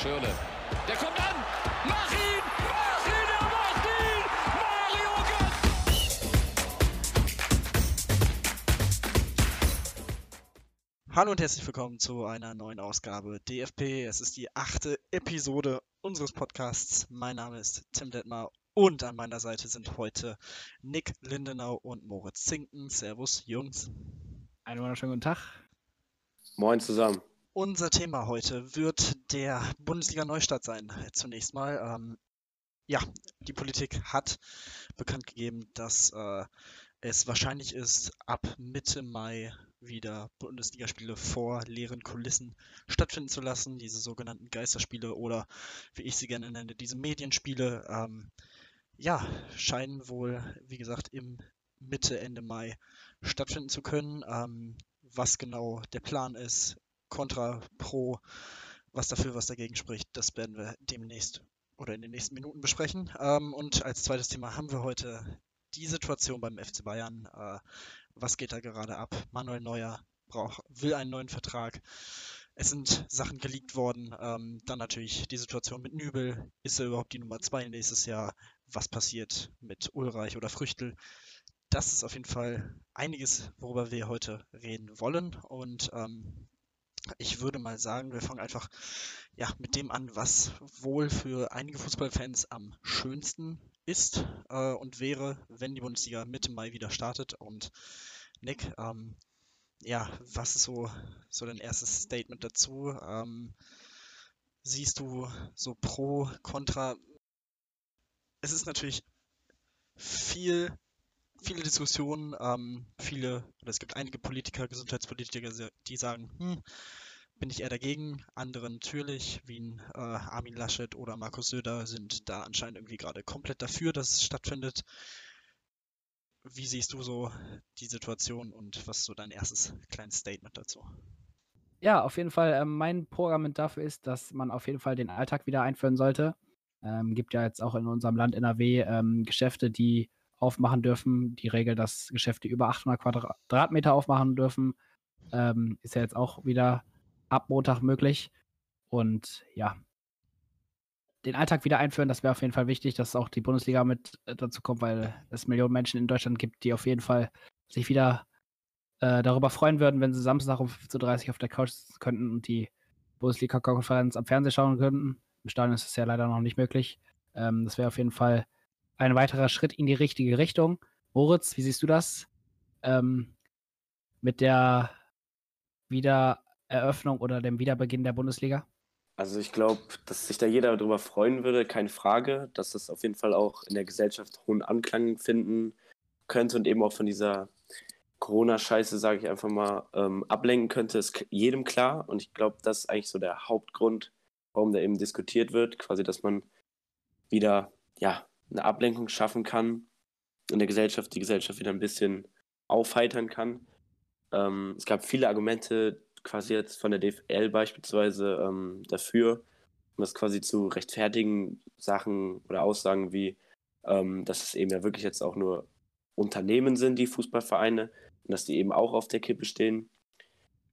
Schürle. Der kommt an. Mach ihn! Mach ihn! Er macht ihn! Mario Götze! Hallo und herzlich willkommen zu einer neuen Ausgabe DFP. Es ist die achte Episode unseres Podcasts. Mein Name ist Tim Detmar und an meiner Seite sind heute Nick Lindenau und Moritz Zinken. Servus, Jungs. Einen wunderschönen guten Tag. Moin zusammen. Unser Thema heute wird der Bundesliga-Neustart sein. Zunächst mal. Ähm, ja, die Politik hat bekannt gegeben, dass äh, es wahrscheinlich ist, ab Mitte Mai wieder Bundesligaspiele vor leeren Kulissen stattfinden zu lassen. Diese sogenannten Geisterspiele oder wie ich sie gerne nenne, diese Medienspiele. Ähm, ja, scheinen wohl, wie gesagt, im Mitte, Ende Mai stattfinden zu können. Ähm, was genau der Plan ist, Contra, Pro, was dafür, was dagegen spricht, das werden wir demnächst oder in den nächsten Minuten besprechen. Ähm, und als zweites Thema haben wir heute die Situation beim FC Bayern. Äh, was geht da gerade ab? Manuel Neuer braucht, will einen neuen Vertrag. Es sind Sachen geleakt worden. Ähm, dann natürlich die Situation mit Nübel. Ist er überhaupt die Nummer 2 nächstes Jahr? Was passiert mit Ulreich oder Früchtel? Das ist auf jeden Fall einiges, worüber wir heute reden wollen. Und ähm, ich würde mal sagen, wir fangen einfach ja, mit dem an, was wohl für einige Fußballfans am schönsten ist äh, und wäre, wenn die Bundesliga Mitte Mai wieder startet. Und Nick, ähm, ja, was ist so, so dein erstes Statement dazu? Ähm, siehst du so pro, contra? Es ist natürlich viel, viele Diskussionen, ähm, viele, oder es gibt einige Politiker, Gesundheitspolitiker, die sagen, hm, bin ich eher dagegen. Andere natürlich, wie ein äh, Armin Laschet oder Markus Söder, sind da anscheinend irgendwie gerade komplett dafür, dass es stattfindet. Wie siehst du so die Situation und was ist so dein erstes kleines Statement dazu? Ja, auf jeden Fall. Ähm, mein Programm dafür ist, dass man auf jeden Fall den Alltag wieder einführen sollte. Ähm, gibt ja jetzt auch in unserem Land NRW ähm, Geschäfte, die aufmachen dürfen. Die Regel, dass Geschäfte über 800 Quadratmeter aufmachen dürfen, ähm, ist ja jetzt auch wieder ab Montag möglich. Und ja, den Alltag wieder einführen, das wäre auf jeden Fall wichtig, dass auch die Bundesliga mit äh, dazu kommt, weil es Millionen Menschen in Deutschland gibt, die auf jeden Fall sich wieder äh, darüber freuen würden, wenn sie Samstag um 15.30 Uhr auf der Couch sitzen könnten und die Bundesliga-Konferenz am Fernsehen schauen könnten. Im Stadion ist es ja leider noch nicht möglich. Ähm, das wäre auf jeden Fall ein weiterer Schritt in die richtige Richtung. Moritz, wie siehst du das? Ähm, mit der Wiedereröffnung oder dem Wiederbeginn der Bundesliga? Also ich glaube, dass sich da jeder darüber freuen würde, keine Frage, dass das auf jeden Fall auch in der Gesellschaft hohen Anklang finden könnte und eben auch von dieser Corona-Scheiße, sage ich einfach mal, ähm, ablenken könnte, ist jedem klar. Und ich glaube, das ist eigentlich so der Hauptgrund, warum da eben diskutiert wird, quasi, dass man wieder ja, eine Ablenkung schaffen kann in der Gesellschaft, die Gesellschaft wieder ein bisschen aufheitern kann. Ähm, es gab viele Argumente, quasi jetzt von der DFL beispielsweise ähm, dafür, um das quasi zu rechtfertigen, Sachen oder Aussagen wie, ähm, dass es eben ja wirklich jetzt auch nur Unternehmen sind, die Fußballvereine, und dass die eben auch auf der Kippe stehen.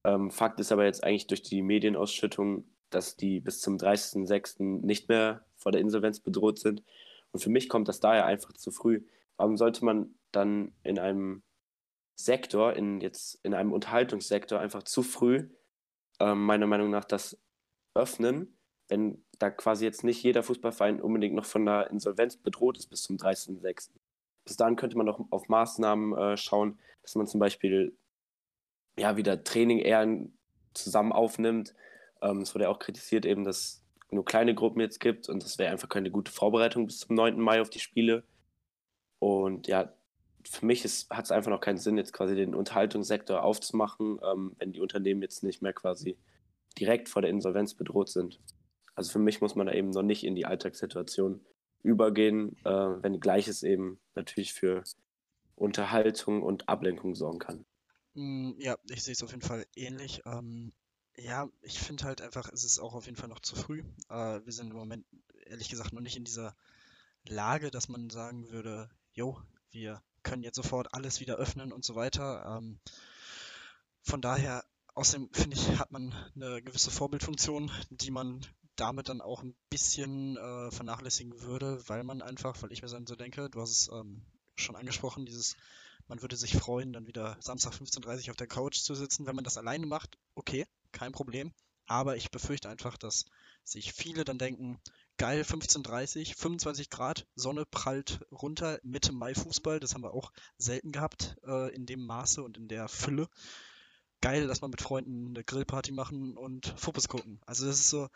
Ähm, Fakt ist aber jetzt eigentlich durch die Medienausschüttung, dass die bis zum 30.06. nicht mehr vor der Insolvenz bedroht sind. Und für mich kommt das daher einfach zu früh. Warum sollte man dann in einem Sektor, in jetzt in einem Unterhaltungssektor einfach zu früh, ähm, meiner Meinung nach, das öffnen, wenn da quasi jetzt nicht jeder Fußballverein unbedingt noch von der Insolvenz bedroht ist bis zum 30.06. Bis dahin könnte man noch auf Maßnahmen äh, schauen, dass man zum Beispiel ja wieder Training eher zusammen aufnimmt. Ähm, es wurde ja auch kritisiert, eben, dass nur kleine Gruppen jetzt gibt und das wäre einfach keine gute Vorbereitung bis zum 9. Mai auf die Spiele. Und ja, für mich hat es einfach noch keinen Sinn, jetzt quasi den Unterhaltungssektor aufzumachen, ähm, wenn die Unternehmen jetzt nicht mehr quasi direkt vor der Insolvenz bedroht sind. Also für mich muss man da eben noch nicht in die Alltagssituation übergehen, äh, wenn Gleiches eben natürlich für Unterhaltung und Ablenkung sorgen kann. Mm, ja, ich sehe es auf jeden Fall ähnlich. Ähm, ja, ich finde halt einfach, es ist auch auf jeden Fall noch zu früh. Äh, wir sind im Moment ehrlich gesagt noch nicht in dieser Lage, dass man sagen würde, jo, wir können jetzt sofort alles wieder öffnen und so weiter. Ähm, von daher, außerdem finde ich, hat man eine gewisse Vorbildfunktion, die man damit dann auch ein bisschen äh, vernachlässigen würde, weil man einfach, weil ich mir so denke, du hast es ähm, schon angesprochen, dieses, man würde sich freuen, dann wieder Samstag 15.30 Uhr auf der Couch zu sitzen. Wenn man das alleine macht, okay, kein Problem. Aber ich befürchte einfach, dass sich viele dann denken, geil, 15.30 25 Grad, Sonne prallt runter, Mitte Mai Fußball, das haben wir auch selten gehabt äh, in dem Maße und in der Fülle. Geil, dass man mit Freunden eine Grillparty machen und Fuppes gucken. Also das ist so,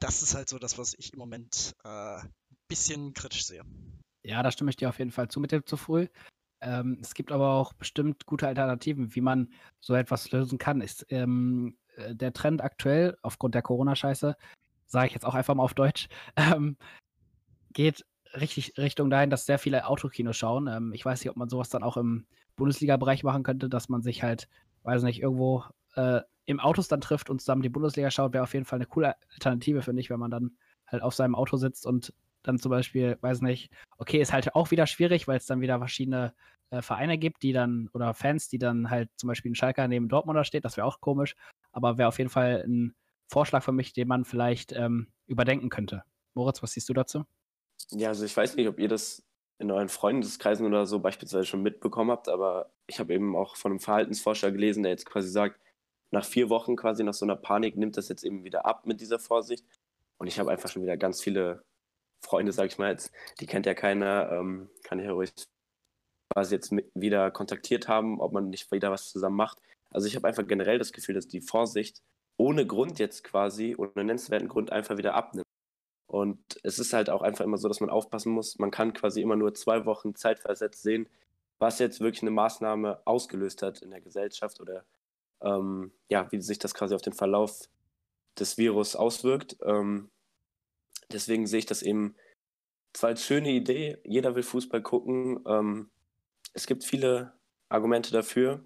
das ist halt so das, was ich im Moment äh, ein bisschen kritisch sehe. Ja, da stimme ich dir auf jeden Fall zu mit dem zu früh. Ähm, es gibt aber auch bestimmt gute Alternativen, wie man so etwas lösen kann. Ist ähm, äh, der Trend aktuell aufgrund der Corona-Scheiße, sage ich jetzt auch einfach mal auf Deutsch, ähm, geht richtig Richtung dahin, dass sehr viele Autokinos schauen. Ähm, ich weiß nicht, ob man sowas dann auch im Bundesliga-Bereich machen könnte, dass man sich halt, weiß nicht, irgendwo äh, im Autos dann trifft und zusammen die Bundesliga schaut, wäre auf jeden Fall eine coole Alternative, finde ich, wenn man dann halt auf seinem Auto sitzt und dann zum Beispiel, weiß nicht, okay, ist halt auch wieder schwierig, weil es dann wieder verschiedene äh, Vereine gibt, die dann, oder Fans, die dann halt zum Beispiel ein Schalker neben Dortmunder steht, das wäre auch komisch, aber wäre auf jeden Fall ein Vorschlag für mich, den man vielleicht ähm, überdenken könnte. Moritz, was siehst du dazu? Ja, also ich weiß nicht, ob ihr das in euren Freundeskreisen oder so beispielsweise schon mitbekommen habt, aber ich habe eben auch von einem Verhaltensforscher gelesen, der jetzt quasi sagt, nach vier Wochen quasi nach so einer Panik nimmt das jetzt eben wieder ab mit dieser Vorsicht. Und ich habe einfach schon wieder ganz viele Freunde, sag ich mal jetzt, die kennt ja keiner, ähm, kann ich ja ruhig quasi jetzt wieder kontaktiert haben, ob man nicht wieder was zusammen macht. Also ich habe einfach generell das Gefühl, dass die Vorsicht ohne Grund jetzt quasi, ohne nennenswerten Grund einfach wieder abnimmt. Und es ist halt auch einfach immer so, dass man aufpassen muss. Man kann quasi immer nur zwei Wochen zeitversetzt sehen, was jetzt wirklich eine Maßnahme ausgelöst hat in der Gesellschaft oder ähm, ja, wie sich das quasi auf den Verlauf des Virus auswirkt. Ähm, deswegen sehe ich das eben zwar als schöne Idee, jeder will Fußball gucken. Ähm, es gibt viele Argumente dafür,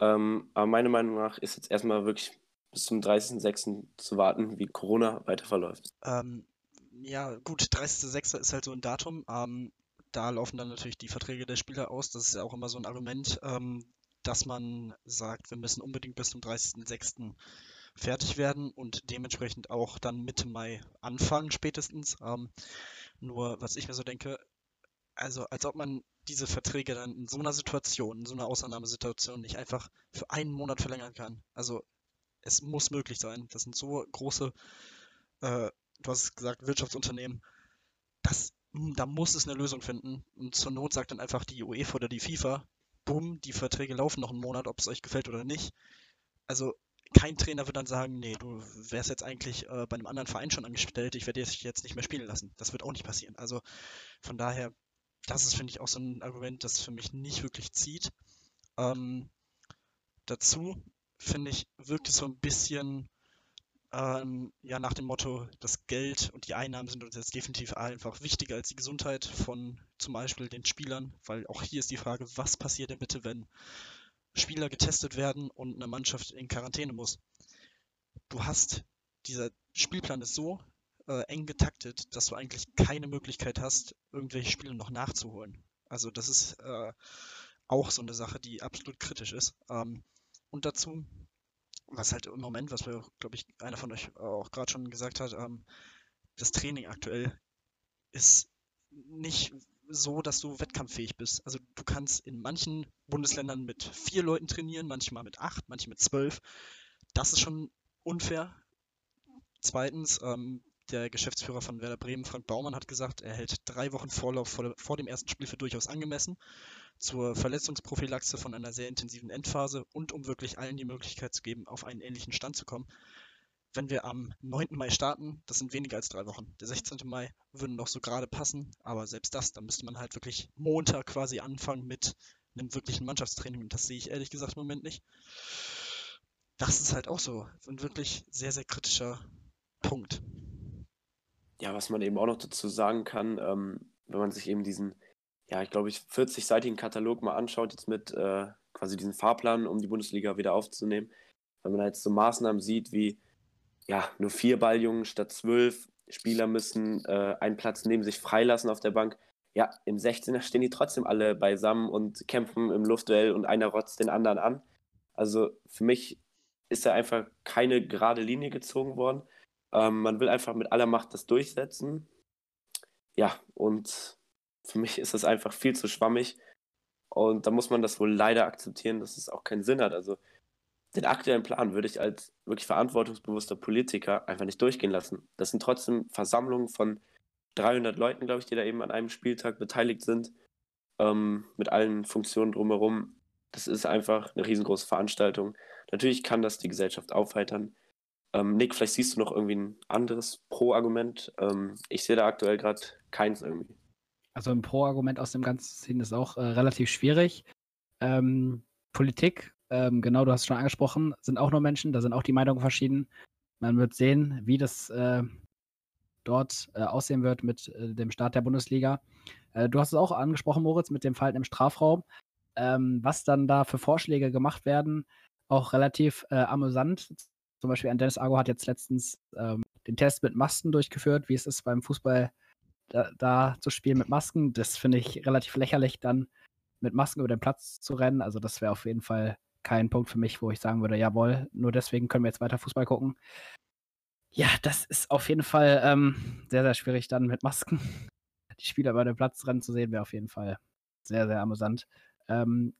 ähm, aber meiner Meinung nach ist jetzt erstmal wirklich bis zum 30.06. zu warten, wie Corona weiter verläuft. Ähm, ja, gut, 30.06. ist halt so ein Datum. Ähm, da laufen dann natürlich die Verträge der Spieler aus. Das ist ja auch immer so ein Argument, ähm, dass man sagt, wir müssen unbedingt bis zum 30.06. fertig werden und dementsprechend auch dann Mitte Mai anfangen spätestens. Ähm, nur, was ich mir so denke, also als ob man diese Verträge dann in so einer Situation, in so einer Ausnahmesituation nicht einfach für einen Monat verlängern kann. Also es muss möglich sein. Das sind so große äh, du hast gesagt, Wirtschaftsunternehmen, das, hm, da muss es eine Lösung finden. Und zur Not sagt dann einfach die UEFA oder die FIFA, bumm, die Verträge laufen noch einen Monat, ob es euch gefällt oder nicht. Also kein Trainer wird dann sagen, nee, du wärst jetzt eigentlich äh, bei einem anderen Verein schon angestellt, ich werde dich jetzt nicht mehr spielen lassen. Das wird auch nicht passieren. Also von daher, das ist, finde ich, auch so ein Argument, das für mich nicht wirklich zieht. Ähm, dazu, finde ich, wirkt es so ein bisschen ähm, ja, nach dem Motto, das Geld und die Einnahmen sind uns jetzt definitiv einfach wichtiger als die Gesundheit von zum Beispiel den Spielern, weil auch hier ist die Frage, was passiert denn bitte, wenn Spieler getestet werden und eine Mannschaft in Quarantäne muss? Du hast, dieser Spielplan ist so äh, eng getaktet, dass du eigentlich keine Möglichkeit hast, irgendwelche Spiele noch nachzuholen. Also das ist äh, auch so eine Sache, die absolut kritisch ist. Ähm, und dazu was halt im Moment, was wir, glaube ich, einer von euch auch gerade schon gesagt hat, ähm, das Training aktuell ist nicht so, dass du wettkampffähig bist. Also du kannst in manchen Bundesländern mit vier Leuten trainieren, manchmal mit acht, manche mit zwölf. Das ist schon unfair. Zweitens, ähm, der Geschäftsführer von Werder Bremen, Frank Baumann, hat gesagt, er hält drei Wochen Vorlauf vor, vor dem ersten Spiel für durchaus angemessen zur Verletzungsprophylaxe von einer sehr intensiven Endphase und um wirklich allen die Möglichkeit zu geben, auf einen ähnlichen Stand zu kommen. Wenn wir am 9. Mai starten, das sind weniger als drei Wochen. Der 16. Mai würde noch so gerade passen, aber selbst das, dann müsste man halt wirklich Montag quasi anfangen mit einem wirklichen Mannschaftstraining und das sehe ich ehrlich gesagt im Moment nicht. Das ist halt auch so ein wirklich sehr, sehr kritischer Punkt. Ja, was man eben auch noch dazu sagen kann, ähm, wenn man sich eben diesen ja, ich glaube, ich 40-seitigen Katalog mal anschaut, jetzt mit äh, quasi diesen Fahrplan, um die Bundesliga wieder aufzunehmen, wenn man jetzt so Maßnahmen sieht wie, ja, nur vier Balljungen statt zwölf, Spieler müssen äh, einen Platz neben sich freilassen auf der Bank. Ja, im 16er stehen die trotzdem alle beisammen und kämpfen im Luftduell und einer rotzt den anderen an. Also für mich ist da einfach keine gerade Linie gezogen worden. Ähm, man will einfach mit aller Macht das durchsetzen. Ja, und für mich ist das einfach viel zu schwammig. Und da muss man das wohl leider akzeptieren, dass es auch keinen Sinn hat. Also den aktuellen Plan würde ich als wirklich verantwortungsbewusster Politiker einfach nicht durchgehen lassen. Das sind trotzdem Versammlungen von 300 Leuten, glaube ich, die da eben an einem Spieltag beteiligt sind, ähm, mit allen Funktionen drumherum. Das ist einfach eine riesengroße Veranstaltung. Natürlich kann das die Gesellschaft aufheitern. Ähm, Nick, vielleicht siehst du noch irgendwie ein anderes Pro-Argument. Ähm, ich sehe da aktuell gerade keins irgendwie. Also ein Pro-Argument aus dem ganzen Szenen ist auch äh, relativ schwierig. Ähm, Politik, ähm, genau, du hast es schon angesprochen, sind auch nur Menschen, da sind auch die Meinungen verschieden. Man wird sehen, wie das äh, dort äh, aussehen wird mit äh, dem Start der Bundesliga. Äh, du hast es auch angesprochen, Moritz, mit dem Verhalten im Strafraum. Ähm, was dann da für Vorschläge gemacht werden, auch relativ äh, amüsant. Zum Beispiel ein Dennis Argo hat jetzt letztens ähm, den Test mit Masken durchgeführt, wie es ist beim Fußball da, da zu spielen mit Masken. Das finde ich relativ lächerlich, dann mit Masken über den Platz zu rennen. Also das wäre auf jeden Fall kein Punkt für mich, wo ich sagen würde, jawohl, nur deswegen können wir jetzt weiter Fußball gucken. Ja, das ist auf jeden Fall ähm, sehr, sehr schwierig dann mit Masken. Die Spieler über den Platz rennen zu sehen, wäre auf jeden Fall sehr, sehr amüsant. Ähm,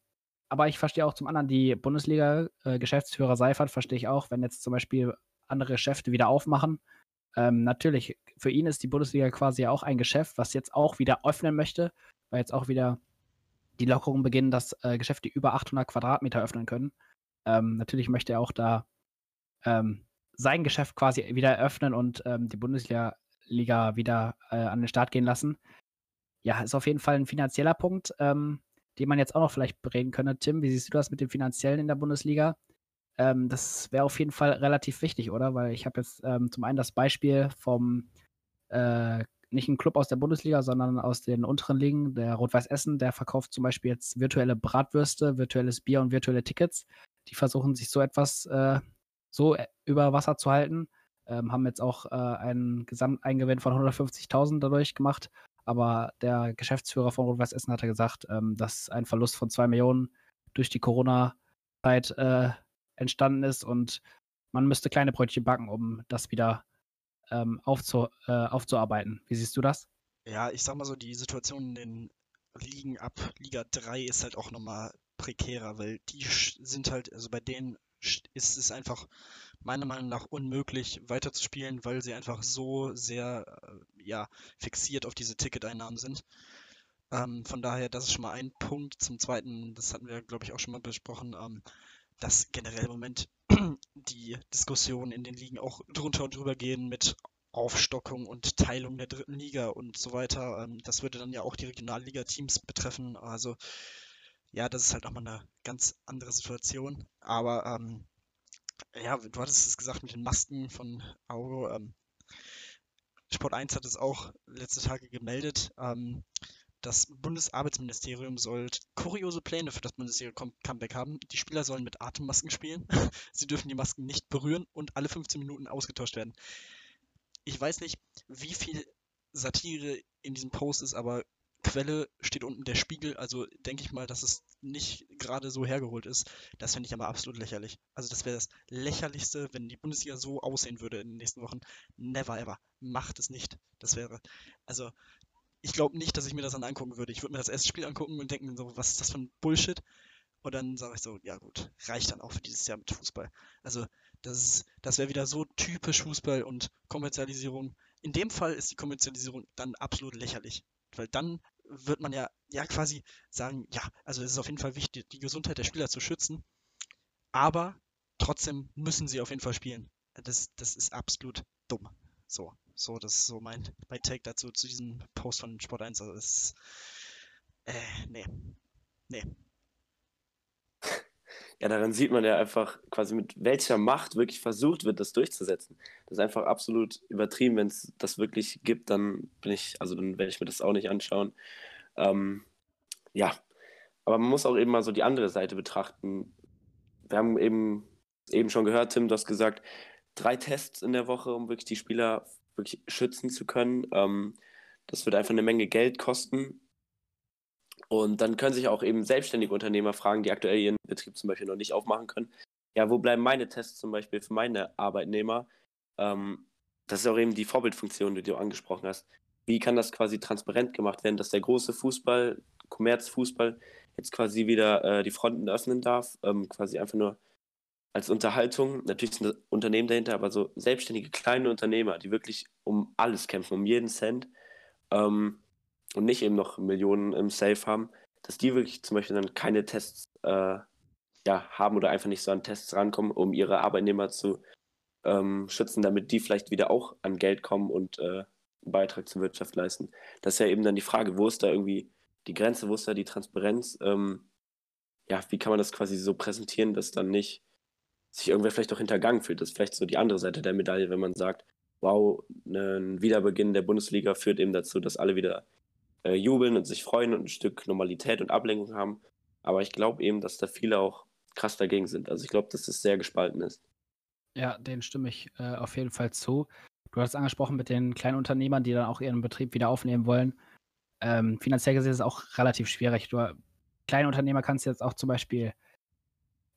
aber ich verstehe auch zum anderen die Bundesliga-Geschäftsführer äh, Seifert, verstehe ich auch, wenn jetzt zum Beispiel andere Geschäfte wieder aufmachen. Ähm, natürlich, für ihn ist die Bundesliga quasi auch ein Geschäft, was jetzt auch wieder öffnen möchte, weil jetzt auch wieder die Lockerungen beginnen, dass äh, Geschäfte über 800 Quadratmeter öffnen können. Ähm, natürlich möchte er auch da ähm, sein Geschäft quasi wieder eröffnen und ähm, die Bundesliga Liga wieder äh, an den Start gehen lassen. Ja, ist auf jeden Fall ein finanzieller Punkt, ähm, den man jetzt auch noch vielleicht bereden könnte. Tim, wie siehst du das mit dem Finanziellen in der Bundesliga? Ähm, das wäre auf jeden Fall relativ wichtig, oder? Weil ich habe jetzt ähm, zum einen das Beispiel vom äh, nicht ein Club aus der Bundesliga, sondern aus den unteren Ligen, der Rot-Weiß Essen, der verkauft zum Beispiel jetzt virtuelle Bratwürste, virtuelles Bier und virtuelle Tickets. Die versuchen sich so etwas äh, so äh, über Wasser zu halten, ähm, haben jetzt auch äh, einen Gesamteingewinn von 150.000 dadurch gemacht. Aber der Geschäftsführer von Rot-Weiß Essen hatte gesagt, ähm, dass ein Verlust von zwei Millionen durch die Corona-Zeit äh, entstanden ist und man müsste kleine Brötchen backen, um das wieder ähm, aufzu, äh, aufzuarbeiten. Wie siehst du das? Ja, ich sag mal so, die Situation in den Ligen ab Liga 3 ist halt auch nochmal prekärer, weil die sind halt, also bei denen ist es einfach meiner Meinung nach unmöglich weiterzuspielen, weil sie einfach so sehr äh, ja, fixiert auf diese Ticketeinnahmen sind. Ähm, von daher, das ist schon mal ein Punkt. Zum Zweiten, das hatten wir, glaube ich, auch schon mal besprochen, ähm, dass generell im Moment die Diskussionen in den Ligen auch drunter und drüber gehen mit Aufstockung und Teilung der dritten Liga und so weiter. Ähm, das würde dann ja auch die Regionalliga-Teams betreffen. Also ja, das ist halt nochmal eine ganz andere Situation. Aber ähm, ja, du hattest es gesagt mit den Masken von Auro. Ähm, Sport 1 hat es auch letzte Tage gemeldet. Ähm, das Bundesarbeitsministerium soll kuriose Pläne für das Bundesliga-Comeback haben. Die Spieler sollen mit Atemmasken spielen. Sie dürfen die Masken nicht berühren und alle 15 Minuten ausgetauscht werden. Ich weiß nicht, wie viel Satire in diesem Post ist, aber Quelle steht unten der Spiegel, also denke ich mal, dass es nicht gerade so hergeholt ist. Das fände ich aber absolut lächerlich. Also das wäre das lächerlichste, wenn die Bundesliga so aussehen würde in den nächsten Wochen. Never ever. Macht es nicht. Das wäre, also ich glaube nicht, dass ich mir das dann angucken würde. Ich würde mir das erste Spiel angucken und denken so, was ist das für ein Bullshit? Und dann sage ich so, ja gut, reicht dann auch für dieses Jahr mit Fußball. Also das, das wäre wieder so typisch Fußball und Kommerzialisierung. In dem Fall ist die Kommerzialisierung dann absolut lächerlich. Weil dann wird man ja, ja quasi sagen, ja, also es ist auf jeden Fall wichtig, die Gesundheit der Spieler zu schützen. Aber trotzdem müssen sie auf jeden Fall spielen. Das, das ist absolut dumm. So. So, das ist so mein, mein Take dazu, zu diesem Post von Sport 1. Also, ist, äh, nee. Nee. Ja, daran sieht man ja einfach quasi, mit welcher Macht wirklich versucht wird, das durchzusetzen. Das ist einfach absolut übertrieben. Wenn es das wirklich gibt, dann bin ich, also dann werde ich mir das auch nicht anschauen. Ähm, ja, aber man muss auch eben mal so die andere Seite betrachten. Wir haben eben, eben schon gehört, Tim, du hast gesagt, drei Tests in der Woche, um wirklich die Spieler wirklich schützen zu können. Ähm, das wird einfach eine Menge Geld kosten. Und dann können sich auch eben selbstständige Unternehmer fragen, die aktuell ihren Betrieb zum Beispiel noch nicht aufmachen können. Ja, wo bleiben meine Tests zum Beispiel für meine Arbeitnehmer? Ähm, das ist auch eben die Vorbildfunktion, die du angesprochen hast. Wie kann das quasi transparent gemacht werden, dass der große Fußball, Kommerzfußball, jetzt quasi wieder äh, die Fronten öffnen darf, ähm, quasi einfach nur als Unterhaltung. Natürlich sind Unternehmen dahinter, aber so selbstständige kleine Unternehmer, die wirklich um alles kämpfen, um jeden Cent ähm, und nicht eben noch Millionen im Safe haben, dass die wirklich zum Beispiel dann keine Tests äh, ja, haben oder einfach nicht so an Tests rankommen, um ihre Arbeitnehmer zu ähm, schützen, damit die vielleicht wieder auch an Geld kommen und äh, einen Beitrag zur Wirtschaft leisten. Das ist ja eben dann die Frage, wo ist da irgendwie die Grenze, wo ist da die Transparenz? Ähm, ja, wie kann man das quasi so präsentieren, dass dann nicht sich irgendwer vielleicht auch hintergangen fühlt? Das ist vielleicht so die andere Seite der Medaille, wenn man sagt, wow, ein Wiederbeginn der Bundesliga führt eben dazu, dass alle wieder äh, jubeln und sich freuen und ein Stück Normalität und Ablenkung haben. Aber ich glaube eben, dass da viele auch krass dagegen sind. Also ich glaube, dass es sehr gespalten ist. Ja, den stimme ich äh, auf jeden Fall zu. Du hast angesprochen mit den kleinen Unternehmern, die dann auch ihren Betrieb wieder aufnehmen wollen. Ähm, finanziell gesehen ist es auch relativ schwierig. Du, kleine Unternehmer kannst du jetzt auch zum Beispiel,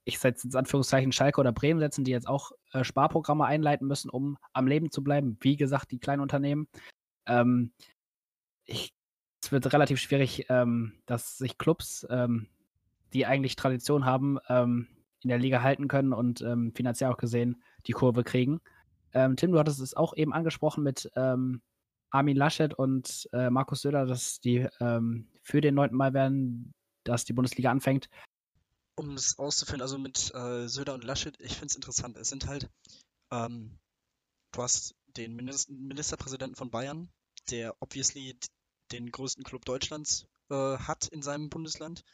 ich setze jetzt Anführungszeichen Schalke oder Bremen setzen, die jetzt auch äh, Sparprogramme einleiten müssen, um am Leben zu bleiben. Wie gesagt, die kleinen Unternehmen. Ähm, ich, es wird relativ schwierig, ähm, dass sich Clubs, ähm, die eigentlich Tradition haben, ähm, in der Liga halten können und ähm, finanziell auch gesehen die Kurve kriegen. Ähm, Tim, du hattest es auch eben angesprochen mit Armin Laschet und äh, Markus Söder, dass die für den neunten Mal werden, dass die Bundesliga anfängt. Um es auszuführen, also mit äh, Söder und Laschet, ich finde es interessant. Es sind halt, ähm, du hast den Minister Ministerpräsidenten von Bayern, der obviously den größten Club Deutschlands äh, hat in seinem Bundesland.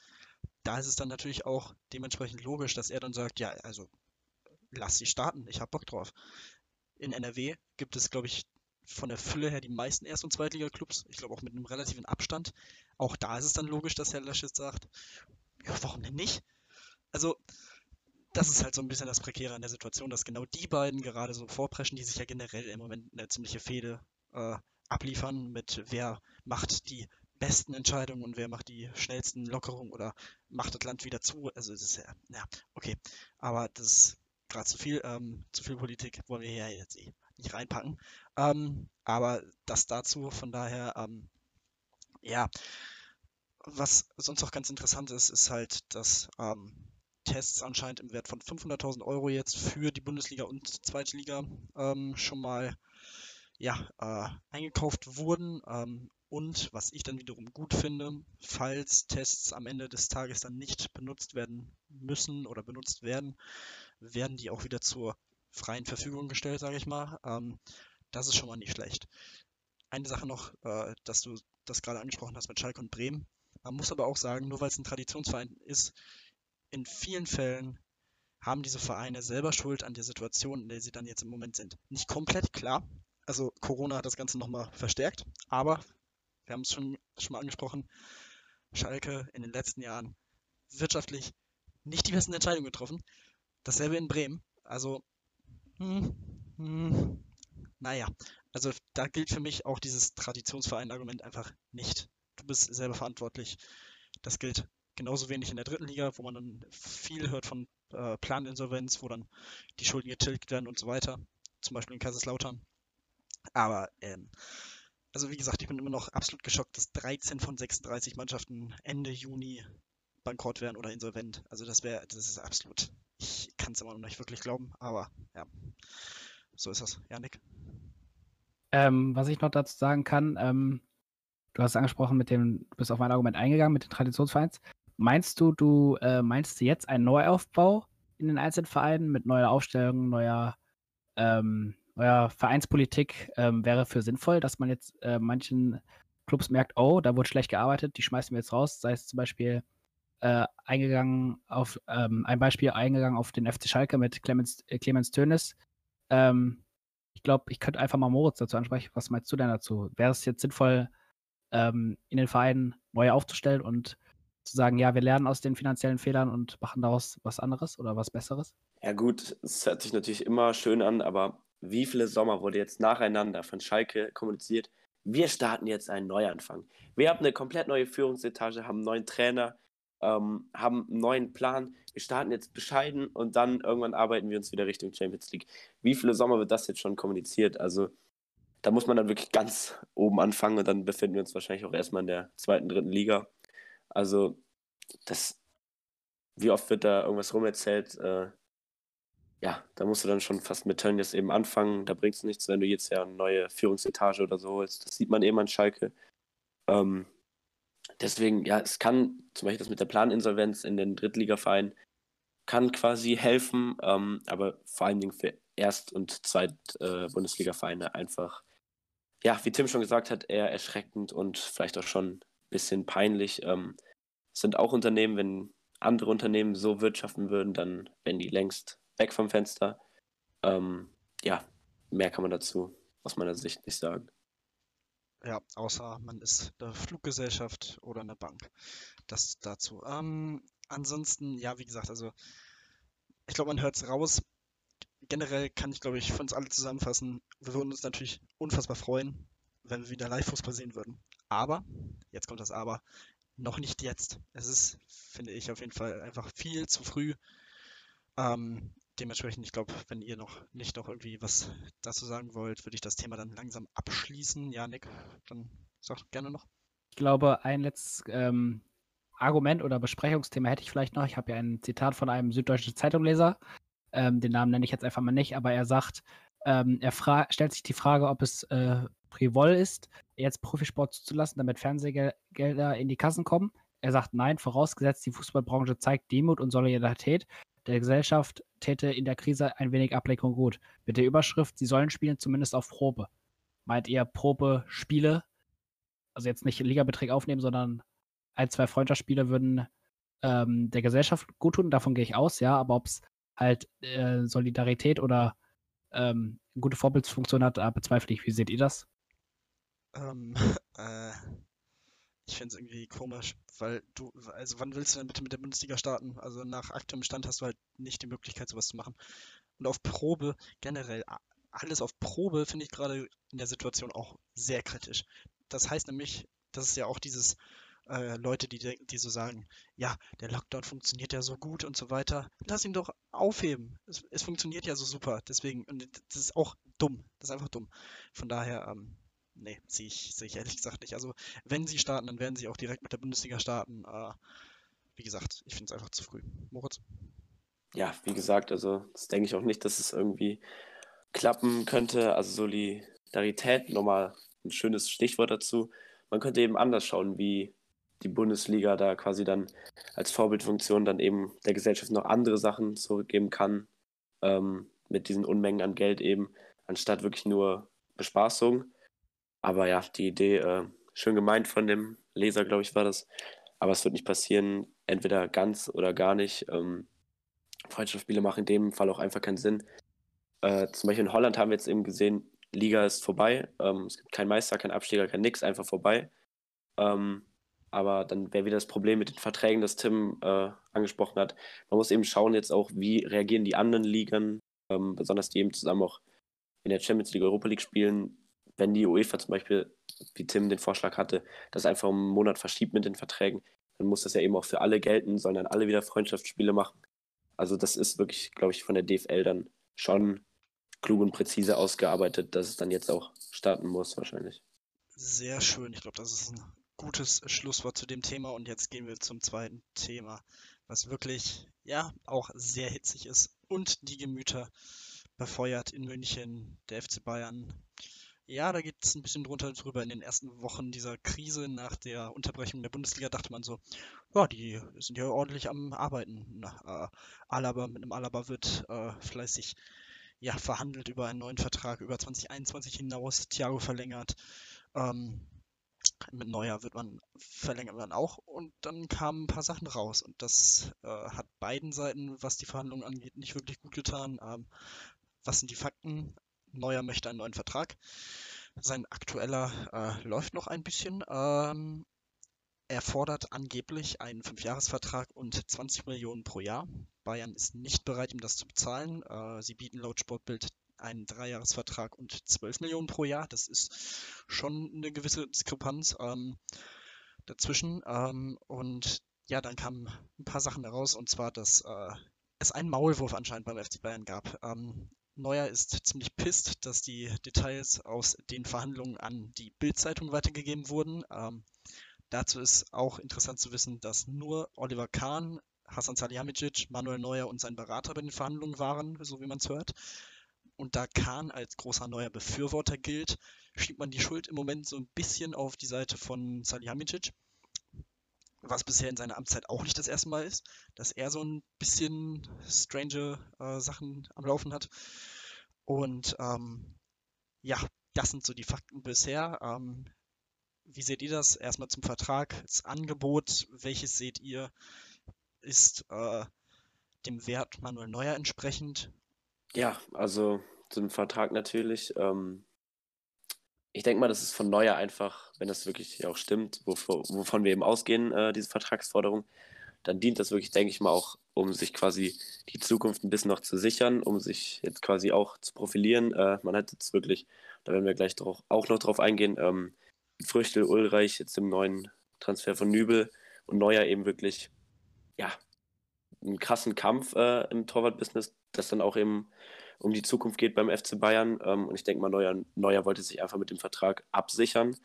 Da ist es dann natürlich auch dementsprechend logisch, dass er dann sagt, ja, also lass sie starten, ich habe Bock drauf. In NRW gibt es, glaube ich, von der Fülle her die meisten Erst- und Zweitliga-Clubs. Ich glaube auch mit einem relativen Abstand. Auch da ist es dann logisch, dass Herr Laschet sagt, ja, warum denn nicht? Also, das ist halt so ein bisschen das Prekäre an der Situation, dass genau die beiden gerade so vorpreschen, die sich ja generell im Moment eine ziemliche Fehde äh, abliefern mit wer macht die besten Entscheidungen und wer macht die schnellsten Lockerungen oder macht das Land wieder zu. Also es ist ja, ja, okay. Aber das ist gerade zu viel, ähm, zu viel Politik wollen wir hier jetzt eh nicht reinpacken. Ähm, aber das dazu, von daher, ähm, ja, was sonst auch ganz interessant ist, ist halt, dass ähm, Tests anscheinend im Wert von 500.000 Euro jetzt für die Bundesliga und Zweite Liga ähm, schon mal ja, äh, eingekauft wurden. Ähm, und was ich dann wiederum gut finde, falls Tests am Ende des Tages dann nicht benutzt werden müssen oder benutzt werden, werden die auch wieder zur freien Verfügung gestellt, sage ich mal. Ähm, das ist schon mal nicht schlecht. Eine Sache noch, äh, dass du das gerade angesprochen hast mit Schalke und Bremen. Man muss aber auch sagen, nur weil es ein Traditionsverein ist, in vielen Fällen haben diese Vereine selber Schuld an der Situation, in der sie dann jetzt im Moment sind. Nicht komplett, klar. Also Corona hat das Ganze nochmal verstärkt, aber wir haben es schon, schon mal angesprochen, Schalke in den letzten Jahren wirtschaftlich nicht die besten Entscheidungen getroffen. Dasselbe in Bremen. Also, hm, hm, naja, also da gilt für mich auch dieses Traditionsverein-Argument einfach nicht. Du bist selber verantwortlich. Das gilt genauso wenig in der dritten Liga, wo man dann viel hört von äh, Planinsolvenz, wo dann die Schulden getilgt werden und so weiter. Zum Beispiel in Kaiserslautern. Aber ähm, also wie gesagt, ich bin immer noch absolut geschockt, dass 13 von 36 Mannschaften Ende Juni bankrott wären oder insolvent. Also das wäre, das ist absolut, ich kann es immer noch nicht wirklich glauben, aber ja, so ist das. Ja, Nick. Ähm, was ich noch dazu sagen kann, ähm, du hast angesprochen mit dem, du bist auf mein Argument eingegangen mit den Traditionsvereins. Meinst du, du äh, meinst du jetzt einen Neuaufbau in den einzelnen Vereinen mit neuer Aufstellung, neuer ähm, euer Vereinspolitik ähm, wäre für sinnvoll, dass man jetzt äh, manchen Clubs merkt, oh, da wurde schlecht gearbeitet, die schmeißen wir jetzt raus. Sei es zum Beispiel äh, eingegangen auf ähm, ein Beispiel eingegangen auf den FC Schalke mit Clemens, äh, Clemens Tönes. Ähm, ich glaube, ich könnte einfach mal Moritz dazu ansprechen. Was meinst du denn dazu? Wäre es jetzt sinnvoll, ähm, in den Vereinen neu aufzustellen und zu sagen, ja, wir lernen aus den finanziellen Fehlern und machen daraus was anderes oder was Besseres? Ja gut, es hört sich natürlich immer schön an, aber wie viele Sommer wurde jetzt nacheinander von Schalke kommuniziert, wir starten jetzt einen Neuanfang. Wir haben eine komplett neue Führungsetage, haben einen neuen Trainer, ähm, haben einen neuen Plan. Wir starten jetzt bescheiden und dann irgendwann arbeiten wir uns wieder Richtung Champions League. Wie viele Sommer wird das jetzt schon kommuniziert? Also da muss man dann wirklich ganz oben anfangen und dann befinden wir uns wahrscheinlich auch erstmal in der zweiten, dritten Liga. Also, das, wie oft wird da irgendwas rumerzählt? Äh, ja, da musst du dann schon fast mit Tönnies eben anfangen. Da bringt es nichts, wenn du jetzt ja eine neue Führungsetage oder so holst. Das sieht man eben an Schalke. Ähm, deswegen, ja, es kann zum Beispiel das mit der Planinsolvenz in den Drittligavereinen kann quasi helfen, ähm, aber vor allen Dingen für Erst- und Zweit-Bundesliga-Vereine äh, einfach, ja, wie Tim schon gesagt hat, eher erschreckend und vielleicht auch schon ein bisschen peinlich. Ähm, sind auch Unternehmen, wenn andere Unternehmen so wirtschaften würden, dann wären die längst weg vom Fenster. Ähm, ja, mehr kann man dazu aus meiner Sicht nicht sagen. Ja, außer man ist eine Fluggesellschaft oder eine Bank. Das dazu. Ähm, ansonsten, ja, wie gesagt, also ich glaube, man hört es raus. Generell kann ich, glaube ich, für uns alle zusammenfassen, wir würden uns natürlich unfassbar freuen, wenn wir wieder Live-Fußball sehen würden. Aber, jetzt kommt das Aber, noch nicht jetzt. Es ist, finde ich, auf jeden Fall einfach viel zu früh. Ähm, dementsprechend, ich glaube, wenn ihr noch nicht noch irgendwie was dazu sagen wollt, würde ich das Thema dann langsam abschließen. Ja, Nick, dann sag gerne noch. Ich glaube, ein letztes ähm, Argument oder Besprechungsthema hätte ich vielleicht noch. Ich habe ja ein Zitat von einem süddeutschen Zeitungleser. Ähm, den Namen nenne ich jetzt einfach mal nicht, aber er sagt, ähm, er stellt sich die Frage, ob es äh, frivol ist, jetzt Profisport zuzulassen, damit Fernsehgelder in die Kassen kommen. Er sagt nein, vorausgesetzt die Fußballbranche zeigt Demut und Solidarität der Gesellschaft täte in der Krise ein wenig Ablenkung gut. Mit der Überschrift, sie sollen spielen zumindest auf Probe. Meint ihr Probe Spiele? Also jetzt nicht Ligabeträge aufnehmen, sondern ein, zwei Freundschaftsspiele würden ähm, der Gesellschaft gut tun, davon gehe ich aus, ja, aber ob es halt äh, Solidarität oder ähm, gute Vorbildsfunktion hat, bezweifle ich. Wie seht ihr das? Ähm, äh, ich finde es irgendwie komisch, weil du, also wann willst du denn bitte mit der Bundesliga starten? Also nach aktuellem Stand hast du halt nicht die Möglichkeit, sowas zu machen. Und auf Probe, generell, alles auf Probe finde ich gerade in der Situation auch sehr kritisch. Das heißt nämlich, das ist ja auch dieses äh, Leute, die, die so sagen, ja, der Lockdown funktioniert ja so gut und so weiter. Lass ihn doch aufheben. Es, es funktioniert ja so super. Deswegen, und das ist auch dumm. Das ist einfach dumm. Von daher, ähm, nee, sehe ich, seh ich ehrlich gesagt nicht. Also, wenn sie starten, dann werden sie auch direkt mit der Bundesliga starten. Äh, wie gesagt, ich finde es einfach zu früh. Moritz? Ja, wie gesagt, also das denke ich auch nicht, dass es irgendwie klappen könnte. Also Solidarität, nochmal ein schönes Stichwort dazu. Man könnte eben anders schauen, wie die Bundesliga da quasi dann als Vorbildfunktion dann eben der Gesellschaft noch andere Sachen zurückgeben kann, ähm, mit diesen Unmengen an Geld eben, anstatt wirklich nur Bespaßung. Aber ja, die Idee, äh, schön gemeint von dem Leser, glaube ich, war das. Aber es wird nicht passieren, entweder ganz oder gar nicht. Ähm, Freundschaftsspiele machen in dem Fall auch einfach keinen Sinn. Äh, zum Beispiel in Holland haben wir jetzt eben gesehen, Liga ist vorbei. Ähm, es gibt keinen Meister, keinen Absteiger, kein Nix, einfach vorbei. Ähm, aber dann wäre wieder das Problem mit den Verträgen, das Tim äh, angesprochen hat. Man muss eben schauen jetzt auch, wie reagieren die anderen Ligen, ähm, besonders die eben zusammen auch in der Champions League, Europa League spielen, wenn die UEFA zum Beispiel, wie Tim den Vorschlag hatte, das einfach einen Monat verschiebt mit den Verträgen, dann muss das ja eben auch für alle gelten, sollen dann alle wieder Freundschaftsspiele machen. Also das ist wirklich, glaube ich, von der DFL dann schon klug und präzise ausgearbeitet, dass es dann jetzt auch starten muss wahrscheinlich. Sehr schön. Ich glaube, das ist ein gutes Schlusswort zu dem Thema und jetzt gehen wir zum zweiten Thema, was wirklich, ja, auch sehr hitzig ist und die Gemüter befeuert in München, der FC Bayern ja, da geht es ein bisschen drunter drüber. In den ersten Wochen dieser Krise nach der Unterbrechung der Bundesliga dachte man so, ja, die sind ja ordentlich am Arbeiten. Na, äh, Alaba, mit einem Alaba wird äh, fleißig ja, verhandelt über einen neuen Vertrag über 2021 hinaus. Thiago verlängert. Ähm, mit Neuer wird man verlängert man auch und dann kamen ein paar Sachen raus und das äh, hat beiden Seiten, was die Verhandlungen angeht, nicht wirklich gut getan. Ähm, was sind die Fakten? Neuer möchte einen neuen Vertrag. Sein aktueller äh, läuft noch ein bisschen. Ähm, er fordert angeblich einen Fünfjahresvertrag und 20 Millionen pro Jahr. Bayern ist nicht bereit, ihm das zu bezahlen. Äh, sie bieten laut Sportbild einen Dreijahresvertrag und 12 Millionen pro Jahr. Das ist schon eine gewisse Diskrepanz ähm, dazwischen. Ähm, und ja, dann kamen ein paar Sachen heraus, und zwar, dass äh, es einen Maulwurf anscheinend beim FC Bayern gab. Ähm, Neuer ist ziemlich pisst, dass die Details aus den Verhandlungen an die Bild-Zeitung weitergegeben wurden. Ähm, dazu ist auch interessant zu wissen, dass nur Oliver Kahn, Hasan Salihamidzic, Manuel Neuer und sein Berater bei den Verhandlungen waren, so wie man es hört. Und da Kahn als großer neuer Befürworter gilt, schiebt man die Schuld im Moment so ein bisschen auf die Seite von Salihamidzic was bisher in seiner Amtszeit auch nicht das erste Mal ist, dass er so ein bisschen strange äh, Sachen am Laufen hat. Und ähm, ja, das sind so die Fakten bisher. Ähm, wie seht ihr das? Erstmal zum Vertrag. Das Angebot, welches seht ihr, ist äh, dem Wert Manuel Neuer entsprechend? Ja, also zum Vertrag natürlich. Ähm, ich denke mal, das ist von Neuer einfach, wenn das wirklich auch stimmt, wovon, wovon wir eben ausgehen, äh, diese Vertragsforderung, dann dient das wirklich, denke ich mal, auch, um sich quasi die Zukunft ein bisschen noch zu sichern, um sich jetzt quasi auch zu profilieren. Äh, man hat jetzt wirklich, da werden wir gleich drauf, auch noch drauf eingehen, ähm, Früchtel, Ulreich, jetzt im neuen Transfer von Nübel und Neuer eben wirklich, ja, einen krassen Kampf äh, im Torwart-Business, das dann auch eben um die Zukunft geht beim FC Bayern. Ähm, und ich denke mal, Neuer, Neuer wollte sich einfach mit dem Vertrag absichern.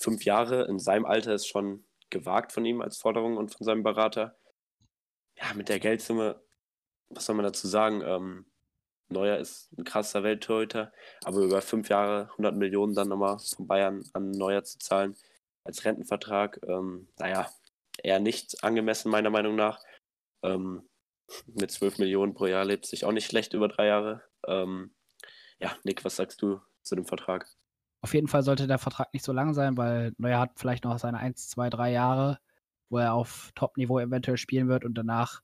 Fünf Jahre in seinem Alter ist schon gewagt von ihm als Forderung und von seinem Berater. Ja, mit der Geldsumme, was soll man dazu sagen? Ähm, Neuer ist ein krasser Welttorhüter, aber über fünf Jahre 100 Millionen dann nochmal von Bayern an Neuer zu zahlen als Rentenvertrag, ähm, naja, eher nicht angemessen meiner Meinung nach. Ähm, mit 12 Millionen pro Jahr lebt sich auch nicht schlecht über drei Jahre. Ähm, ja, Nick, was sagst du zu dem Vertrag? Auf jeden Fall sollte der Vertrag nicht so lang sein, weil Neuer hat vielleicht noch seine 1, 2, 3 Jahre, wo er auf Top-Niveau eventuell spielen wird und danach,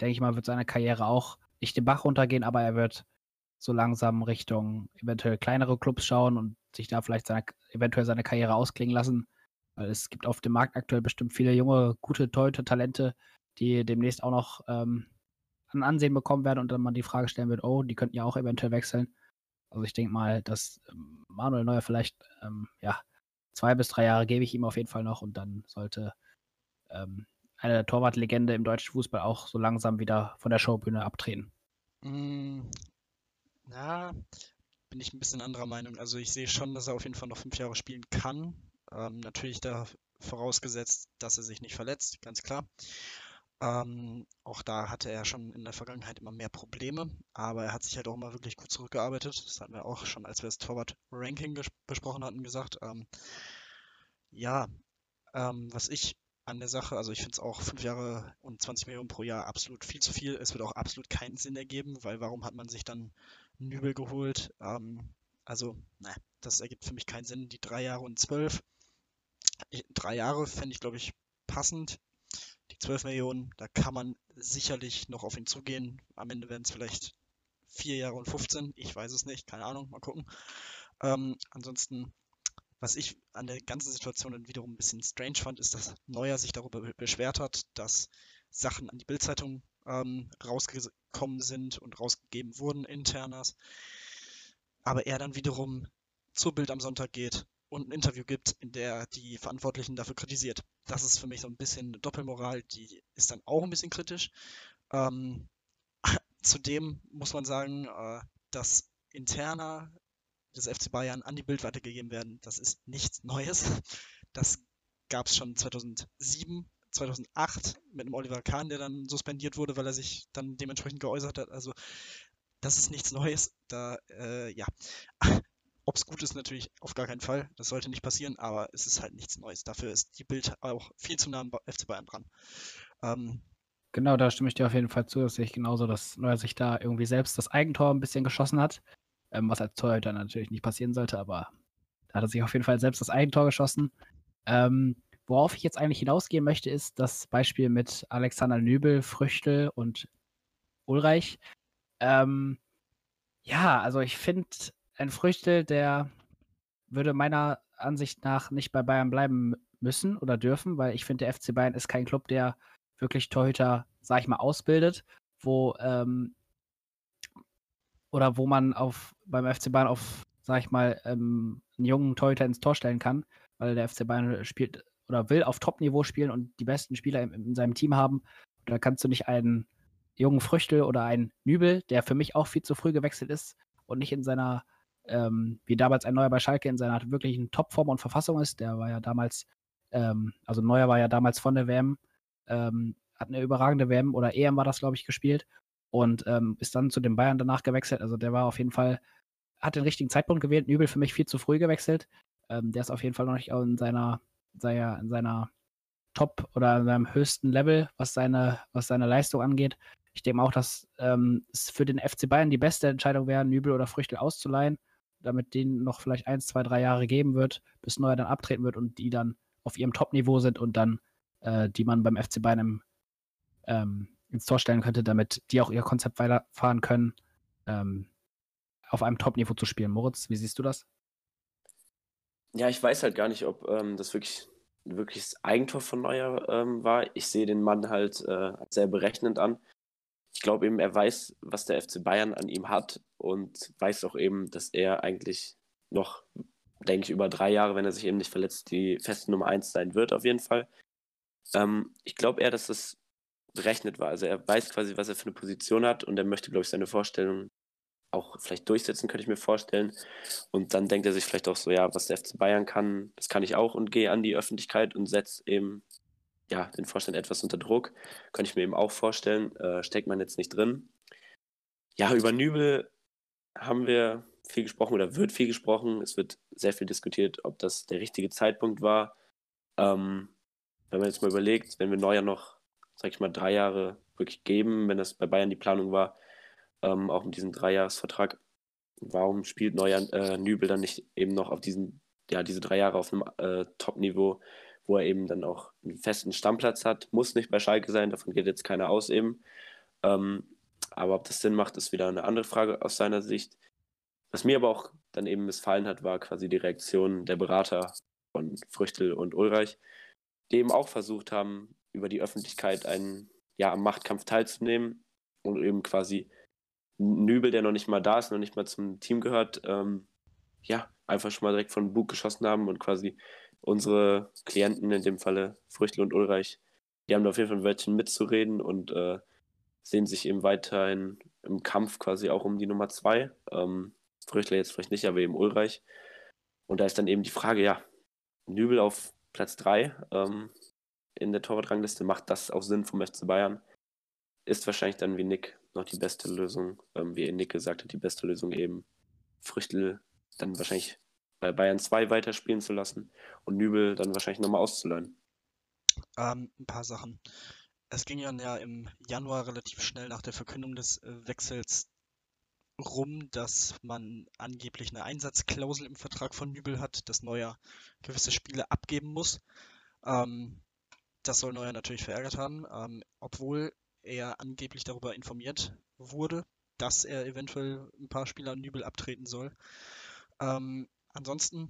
denke ich mal, wird seine Karriere auch nicht den Bach runtergehen, aber er wird so langsam Richtung eventuell kleinere Clubs schauen und sich da vielleicht seine, eventuell seine Karriere ausklingen lassen. Weil es gibt auf dem Markt aktuell bestimmt viele junge, gute Torhüter-Talente, die demnächst auch noch ähm, an Ansehen bekommen werden und dann man die Frage stellen wird, oh, die könnten ja auch eventuell wechseln. Also ich denke mal, dass ähm, Manuel Neuer vielleicht, ähm, ja, zwei bis drei Jahre gebe ich ihm auf jeden Fall noch und dann sollte ähm, eine Torwartlegende im deutschen Fußball auch so langsam wieder von der Showbühne abtreten. Mm, na, bin ich ein bisschen anderer Meinung. Also ich sehe schon, dass er auf jeden Fall noch fünf Jahre spielen kann. Ähm, natürlich da vorausgesetzt, dass er sich nicht verletzt, ganz klar. Ähm, auch da hatte er schon in der Vergangenheit immer mehr Probleme, aber er hat sich halt auch immer wirklich gut zurückgearbeitet. Das hatten wir auch schon, als wir das Torwart-Ranking besprochen hatten, gesagt. Ähm, ja, ähm, was ich an der Sache, also ich finde es auch 5 Jahre und 20 Millionen pro Jahr absolut viel zu viel. Es wird auch absolut keinen Sinn ergeben, weil warum hat man sich dann Nübel geholt? Ähm, also, ne, das ergibt für mich keinen Sinn. Die drei Jahre und zwölf. Drei Jahre fände ich, glaube ich, passend die 12 Millionen, da kann man sicherlich noch auf ihn zugehen. Am Ende werden es vielleicht 4 Jahre und 15, ich weiß es nicht, keine Ahnung, mal gucken. Ähm, ansonsten, was ich an der ganzen Situation dann wiederum ein bisschen strange fand, ist, dass Neuer sich darüber beschwert hat, dass Sachen an die Bildzeitung ähm, rausgekommen sind und rausgegeben wurden, internas. Aber er dann wiederum zur Bild am Sonntag geht und ein Interview gibt, in der die Verantwortlichen dafür kritisiert. Das ist für mich so ein bisschen Doppelmoral, die ist dann auch ein bisschen kritisch. Ähm, zudem muss man sagen, äh, dass interner des FC Bayern an die Bild weitergegeben werden, das ist nichts Neues. Das gab es schon 2007, 2008 mit dem Oliver Kahn, der dann suspendiert wurde, weil er sich dann dementsprechend geäußert hat. Also das ist nichts Neues. Da, äh, ja. Ob es gut ist, natürlich auf gar keinen Fall. Das sollte nicht passieren, aber es ist halt nichts Neues. Dafür ist die Bild auch viel zu nah am FC Bayern dran. Ähm, genau, da stimme ich dir auf jeden Fall zu. Das sehe ich genauso, dass Neuer sich da irgendwie selbst das Eigentor ein bisschen geschossen hat. Ähm, was als Torhüter natürlich nicht passieren sollte, aber da hat er sich auf jeden Fall selbst das Eigentor geschossen. Ähm, worauf ich jetzt eigentlich hinausgehen möchte, ist das Beispiel mit Alexander Nübel, Früchtel und Ulreich. Ähm, ja, also ich finde, ein Früchtel, der würde meiner Ansicht nach nicht bei Bayern bleiben müssen oder dürfen, weil ich finde, der FC Bayern ist kein Club, der wirklich Torhüter, sag ich mal, ausbildet, wo ähm, oder wo man auf beim FC Bayern auf, sag ich mal, ähm, einen jungen Torhüter ins Tor stellen kann, weil der FC Bayern spielt oder will auf Top-Niveau spielen und die besten Spieler in, in seinem Team haben. da kannst du nicht einen jungen Früchtel oder einen Nübel, der für mich auch viel zu früh gewechselt ist, und nicht in seiner, ähm, wie damals ein Neuer bei Schalke, in seiner wirklichen Topform und Verfassung ist. Der war ja damals, ähm, also Neuer war ja damals von der WM, ähm, hat eine überragende WM oder EM war das, glaube ich, gespielt und ähm, ist dann zu den Bayern danach gewechselt. Also der war auf jeden Fall, hat den richtigen Zeitpunkt gewählt. Nübel für mich viel zu früh gewechselt. Ähm, der ist auf jeden Fall noch nicht in seiner, seiner, in seiner Top oder in seinem höchsten Level, was seine, was seine Leistung angeht. Ich denke auch, dass ähm, es für den FC Bayern die beste Entscheidung wäre, Nübel oder Früchtel auszuleihen, damit denen noch vielleicht eins, zwei, drei Jahre geben wird, bis Neuer dann abtreten wird und die dann auf ihrem Top-Niveau sind und dann äh, die man beim FC Bayern im, ähm, ins Tor stellen könnte, damit die auch ihr Konzept weiterfahren können, ähm, auf einem Top-Niveau zu spielen. Moritz, wie siehst du das? Ja, ich weiß halt gar nicht, ob ähm, das wirklich wirkliches Eigentor von Neuer ähm, war. Ich sehe den Mann halt äh, sehr berechnend an. Ich glaube eben, er weiß, was der FC Bayern an ihm hat und weiß auch eben, dass er eigentlich noch, denke ich, über drei Jahre, wenn er sich eben nicht verletzt, die feste Nummer eins sein wird, auf jeden Fall. Ähm, ich glaube eher, dass das berechnet war. Also er weiß quasi, was er für eine Position hat und er möchte, glaube ich, seine Vorstellung auch vielleicht durchsetzen, könnte ich mir vorstellen. Und dann denkt er sich vielleicht auch so, ja, was der FC Bayern kann, das kann ich auch und gehe an die Öffentlichkeit und setze eben ja, den Vorstand etwas unter Druck. Könnte ich mir eben auch vorstellen. Äh, steckt man jetzt nicht drin. Ja, über Nübel haben wir viel gesprochen oder wird viel gesprochen. Es wird sehr viel diskutiert, ob das der richtige Zeitpunkt war. Ähm, wenn man jetzt mal überlegt, wenn wir Neuer noch, sag ich mal, drei Jahre wirklich geben, wenn das bei Bayern die Planung war, ähm, auch mit diesem Dreijahresvertrag, warum spielt Neuer äh, Nübel dann nicht eben noch auf diesen, ja, diese drei Jahre auf einem äh, Top-Niveau, wo er eben dann auch einen festen Stammplatz hat, muss nicht bei Schalke sein, davon geht jetzt keiner aus eben. Ähm, aber ob das Sinn macht, ist wieder eine andere Frage aus seiner Sicht. Was mir aber auch dann eben missfallen hat, war quasi die Reaktion der Berater von Früchtel und Ulreich, die eben auch versucht haben, über die Öffentlichkeit einen, ja, am Machtkampf teilzunehmen und eben quasi Nübel, der noch nicht mal da ist, noch nicht mal zum Team gehört, ähm, ja, einfach schon mal direkt von Bug geschossen haben und quasi unsere Klienten, in dem Falle Früchtel und Ulreich, die haben da auf jeden Fall ein Wörtchen mitzureden und äh, sehen sich eben weiterhin im Kampf quasi auch um die Nummer zwei. Ähm, Früchtler jetzt vielleicht nicht, aber eben Ulreich. Und da ist dann eben die Frage, ja, Nübel auf Platz 3 ähm, in der Torwartrangliste. Macht das auch Sinn vom FC Bayern? Ist wahrscheinlich dann wie Nick noch die beste Lösung, ähm, wie Nick gesagt hat, die beste Lösung eben Früchtel dann wahrscheinlich bei Bayern 2 weiterspielen zu lassen und Nübel dann wahrscheinlich nochmal auszuleihen. Ähm, ein paar Sachen. Es ging ja im Januar relativ schnell nach der Verkündung des äh, Wechsels rum, dass man angeblich eine Einsatzklausel im Vertrag von Nübel hat, dass Neuer gewisse Spiele abgeben muss. Ähm, das soll Neuer natürlich verärgert haben, ähm, obwohl er angeblich darüber informiert wurde, dass er eventuell ein paar Spiele an Nübel abtreten soll. Ähm, ansonsten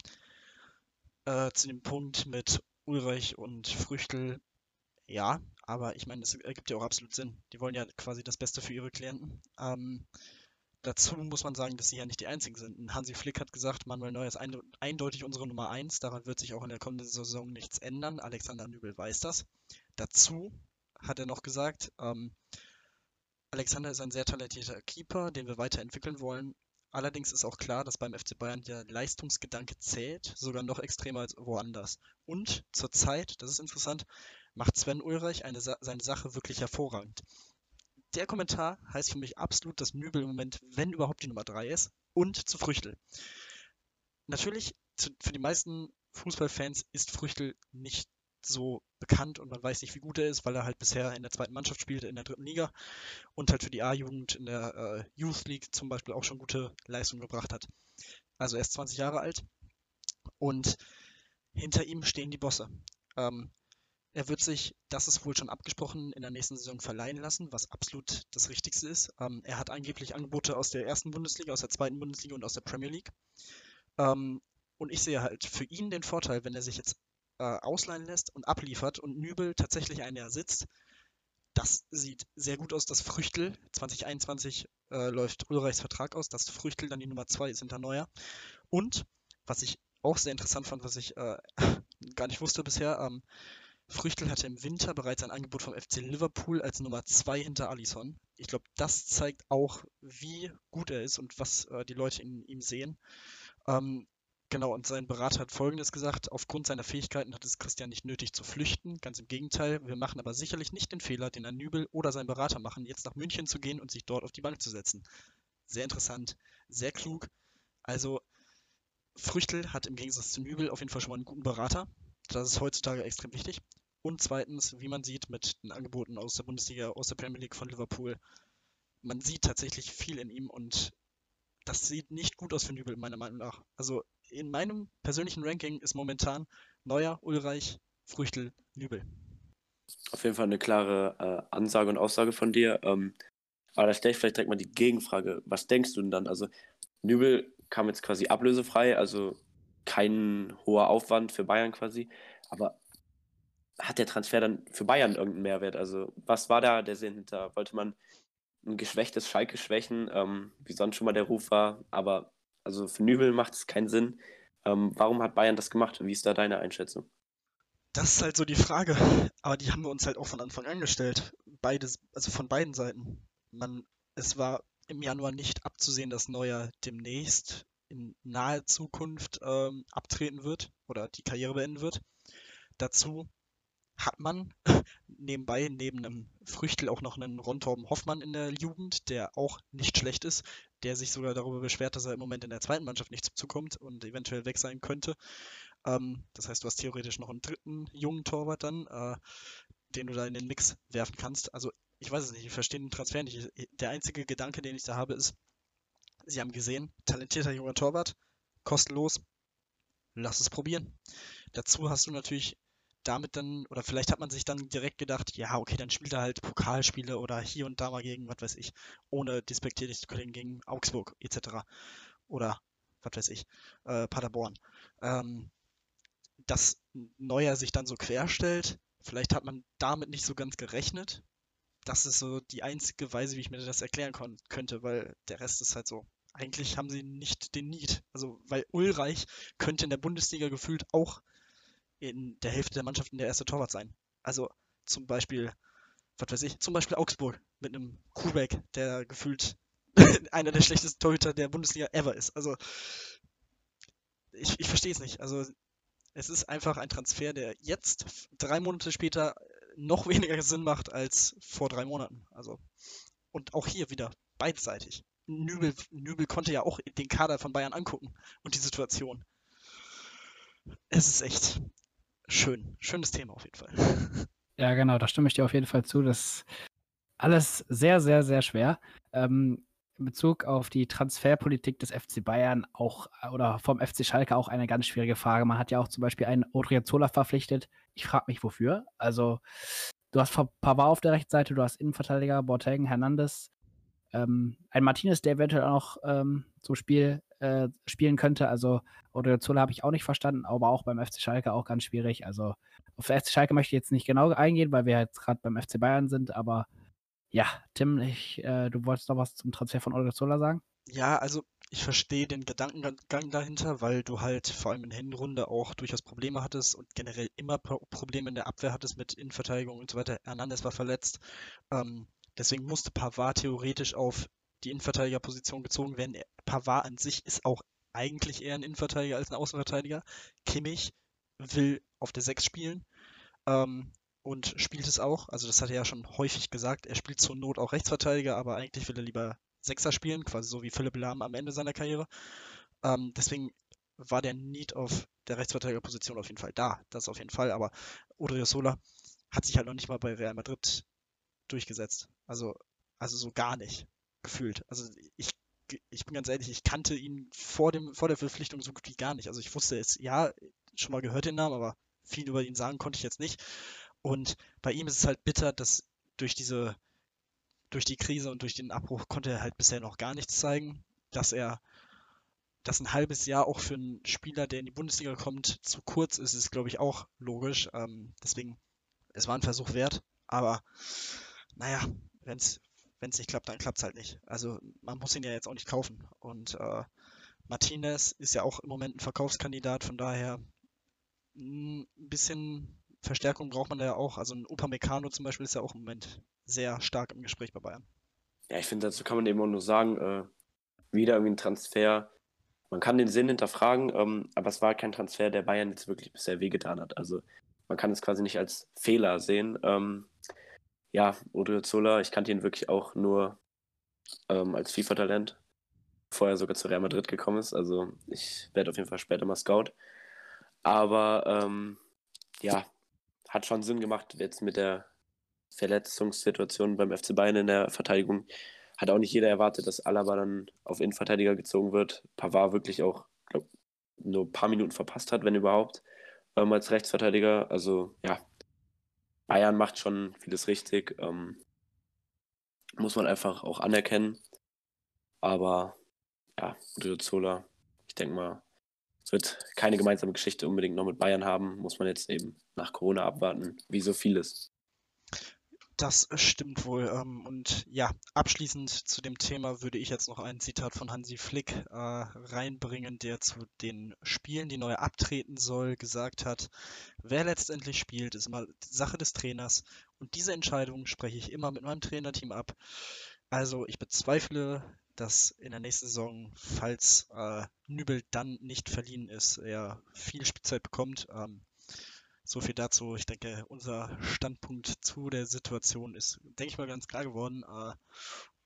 äh, zu dem Punkt mit Ulreich und Früchtel, ja, aber ich meine, es ergibt ja auch absolut Sinn. Die wollen ja quasi das Beste für ihre Klienten. Ähm, Dazu muss man sagen, dass sie ja nicht die einzigen sind. Hansi Flick hat gesagt, Manuel Neuer ist eindeutig unsere Nummer 1. Daran wird sich auch in der kommenden Saison nichts ändern. Alexander Nübel weiß das. Dazu hat er noch gesagt, ähm, Alexander ist ein sehr talentierter Keeper, den wir weiterentwickeln wollen. Allerdings ist auch klar, dass beim FC Bayern der Leistungsgedanke zählt, sogar noch extremer als woanders. Und zurzeit, das ist interessant, macht Sven Ulreich eine, seine Sache wirklich hervorragend der Kommentar heißt für mich absolut, dass Nübel im Moment, wenn überhaupt, die Nummer 3 ist und zu Früchtel. Natürlich, zu, für die meisten Fußballfans ist Früchtel nicht so bekannt und man weiß nicht, wie gut er ist, weil er halt bisher in der zweiten Mannschaft spielte, in der dritten Liga und halt für die A-Jugend in der äh, Youth League zum Beispiel auch schon gute Leistungen gebracht hat. Also er ist 20 Jahre alt und hinter ihm stehen die Bosse. Ähm, er wird sich, das ist wohl schon abgesprochen, in der nächsten Saison verleihen lassen, was absolut das Richtigste ist. Ähm, er hat angeblich Angebote aus der ersten Bundesliga, aus der zweiten Bundesliga und aus der Premier League. Ähm, und ich sehe halt für ihn den Vorteil, wenn er sich jetzt äh, ausleihen lässt und abliefert und Nübel tatsächlich einen ersitzt. Das sieht sehr gut aus, dass Früchtel, 2021 äh, läuft Ulreichs Vertrag aus, dass Früchtel dann die Nummer 2 ist hinter Neuer. Und, was ich auch sehr interessant fand, was ich äh, gar nicht wusste bisher, ähm, Früchtel hatte im Winter bereits ein Angebot vom FC Liverpool als Nummer 2 hinter Alisson. Ich glaube, das zeigt auch, wie gut er ist und was äh, die Leute in ihm sehen. Ähm, genau, und sein Berater hat Folgendes gesagt. Aufgrund seiner Fähigkeiten hat es Christian nicht nötig zu flüchten. Ganz im Gegenteil, wir machen aber sicherlich nicht den Fehler, den ein Nübel oder sein Berater machen, jetzt nach München zu gehen und sich dort auf die Bank zu setzen. Sehr interessant, sehr klug. Also, Früchtel hat im Gegensatz zu Nübel auf jeden Fall schon mal einen guten Berater. Das ist heutzutage extrem wichtig. Und zweitens, wie man sieht, mit den Angeboten aus der Bundesliga, aus der Premier League von Liverpool, man sieht tatsächlich viel in ihm und das sieht nicht gut aus für Nübel, meiner Meinung nach. Also in meinem persönlichen Ranking ist momentan Neuer, Ulreich, Früchtel, Nübel. Auf jeden Fall eine klare äh, Ansage und Aussage von dir. Ähm, aber da stelle ich vielleicht direkt mal die Gegenfrage. Was denkst du denn dann? Also Nübel kam jetzt quasi ablösefrei, also kein hoher Aufwand für Bayern quasi. Aber hat der Transfer dann für Bayern irgendeinen Mehrwert? Also, was war da der Sinn hinter? Wollte man ein geschwächtes Schalke schwächen, ähm, wie sonst schon mal der Ruf war? Aber also für Nübel macht es keinen Sinn. Ähm, warum hat Bayern das gemacht? Wie ist da deine Einschätzung? Das ist halt so die Frage. Aber die haben wir uns halt auch von Anfang an gestellt. Beides, also von beiden Seiten. Man, es war im Januar nicht abzusehen, dass Neuer demnächst in naher Zukunft ähm, abtreten wird oder die Karriere beenden wird. Dazu hat man nebenbei neben einem Früchtel auch noch einen Ron Torben Hoffmann in der Jugend, der auch nicht schlecht ist, der sich sogar darüber beschwert, dass er im Moment in der zweiten Mannschaft nicht zukommt und eventuell weg sein könnte. Ähm, das heißt, du hast theoretisch noch einen dritten jungen Torwart dann, äh, den du da in den Mix werfen kannst. Also ich weiß es nicht, ich verstehe den Transfer nicht. Der einzige Gedanke, den ich da habe, ist, Sie haben gesehen, talentierter junger Torwart, kostenlos, lass es probieren. Dazu hast du natürlich damit dann, oder vielleicht hat man sich dann direkt gedacht, ja, okay, dann spielt er halt Pokalspiele oder hier und da mal gegen, was weiß ich, ohne despektierlich zu klingen, gegen Augsburg etc. Oder, was weiß ich, äh, Paderborn. Ähm, dass Neuer sich dann so querstellt, vielleicht hat man damit nicht so ganz gerechnet. Das ist so die einzige Weise, wie ich mir das erklären könnte, weil der Rest ist halt so eigentlich haben sie nicht den Need. Also, weil Ulreich könnte in der Bundesliga gefühlt auch in der Hälfte der Mannschaften der erste Torwart sein. Also zum Beispiel, was weiß ich, zum Beispiel Augsburg mit einem Kubek, der gefühlt einer der schlechtesten Torhüter der Bundesliga ever ist. Also ich, ich verstehe es nicht. Also es ist einfach ein Transfer, der jetzt, drei Monate später, noch weniger Sinn macht als vor drei Monaten. Also und auch hier wieder beidseitig. Nübel, Nübel konnte ja auch den Kader von Bayern angucken und die Situation. Es ist echt schön. Schönes Thema auf jeden Fall. Ja, genau, da stimme ich dir auf jeden Fall zu. Das ist alles sehr, sehr, sehr schwer. Ähm, in Bezug auf die Transferpolitik des FC Bayern auch oder vom FC Schalke auch eine ganz schwierige Frage. Man hat ja auch zum Beispiel einen Odriozola verpflichtet. Ich frage mich, wofür. Also, du hast Pavard auf der rechten Seite, du hast Innenverteidiger, Boateng, Hernandez, ähm, ein Martinez, der eventuell auch ähm, zum Spiel äh, spielen könnte. Also Odriozola habe ich auch nicht verstanden, aber auch beim FC Schalke auch ganz schwierig. Also auf FC Schalke möchte ich jetzt nicht genau eingehen, weil wir jetzt gerade beim FC Bayern sind, aber ja, Tim, ich, äh, du wolltest noch was zum Transfer von Odriozola sagen? Ja, also ich verstehe den Gedankengang dahinter, weil du halt vor allem in der Hinrunde auch durchaus Probleme hattest und generell immer Probleme in der Abwehr hattest mit Innenverteidigung und so weiter. Hernandez war verletzt. Ähm, Deswegen musste Pavard theoretisch auf die Innenverteidigerposition gezogen werden. Pavard an sich ist auch eigentlich eher ein Innenverteidiger als ein Außenverteidiger. Kimmich will auf der 6 spielen ähm, und spielt es auch. Also das hat er ja schon häufig gesagt. Er spielt zur Not auch Rechtsverteidiger, aber eigentlich will er lieber Sechser spielen, quasi so wie Philipp Lahm am Ende seiner Karriere. Ähm, deswegen war der Need auf der Rechtsverteidigerposition auf jeden Fall da. Das auf jeden Fall. Aber Odriozola hat sich halt noch nicht mal bei Real Madrid durchgesetzt. Also, also so gar nicht gefühlt. Also ich, ich bin ganz ehrlich, ich kannte ihn vor, dem, vor der Verpflichtung so gut wie gar nicht. Also ich wusste es, ja, schon mal gehört den Namen, aber viel über ihn sagen konnte ich jetzt nicht. Und bei ihm ist es halt bitter, dass durch diese, durch die Krise und durch den Abbruch konnte er halt bisher noch gar nichts zeigen, dass er dass ein halbes Jahr auch für einen Spieler, der in die Bundesliga kommt, zu kurz ist, ist, glaube ich, auch logisch. Ähm, deswegen, es war ein Versuch wert, aber naja, wenn es nicht klappt, dann klappt es halt nicht. Also man muss ihn ja jetzt auch nicht kaufen. Und äh, Martinez ist ja auch im Moment ein Verkaufskandidat, von daher ein hm, bisschen Verstärkung braucht man da ja auch. Also ein Upamecano zum Beispiel ist ja auch im Moment sehr stark im Gespräch bei Bayern. Ja, ich finde, dazu kann man eben auch nur sagen, äh, wieder irgendwie ein Transfer. Man kann den Sinn hinterfragen, ähm, aber es war kein Transfer, der Bayern jetzt wirklich bisher wehgetan hat. Also man kann es quasi nicht als Fehler sehen. Ähm, ja, Odriozola, ich kannte ihn wirklich auch nur ähm, als FIFA-Talent, vorher sogar zu Real Madrid gekommen ist. Also ich werde auf jeden Fall später mal Scout. Aber ähm, ja, hat schon Sinn gemacht, jetzt mit der Verletzungssituation beim FC Bayern in der Verteidigung. Hat auch nicht jeder erwartet, dass Alaba dann auf Innenverteidiger gezogen wird. Pavard wirklich auch, glaub, nur ein paar Minuten verpasst hat, wenn überhaupt, ähm, als Rechtsverteidiger. Also ja, Bayern macht schon vieles richtig. Ähm, muss man einfach auch anerkennen. Aber ja, Zola, ich denke mal, es wird keine gemeinsame Geschichte unbedingt noch mit Bayern haben. Muss man jetzt eben nach Corona abwarten, wie so vieles. Das stimmt wohl. Ähm, und ja, abschließend zu dem Thema würde ich jetzt noch ein Zitat von Hansi Flick äh, reinbringen, der zu den Spielen, die neu abtreten soll, gesagt hat, wer letztendlich spielt, ist immer Sache des Trainers. Und diese Entscheidung spreche ich immer mit meinem Trainerteam ab. Also ich bezweifle, dass in der nächsten Saison, falls äh, Nübel dann nicht verliehen ist, er viel Spielzeit bekommt. Ähm, so viel dazu. Ich denke, unser Standpunkt zu der Situation ist, denke ich mal, ganz klar geworden. Äh,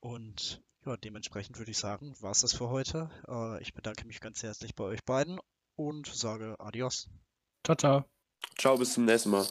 und ja, dementsprechend würde ich sagen, war es das für heute. Äh, ich bedanke mich ganz herzlich bei euch beiden und sage Adios. Ciao, ciao. Ciao, bis zum nächsten Mal.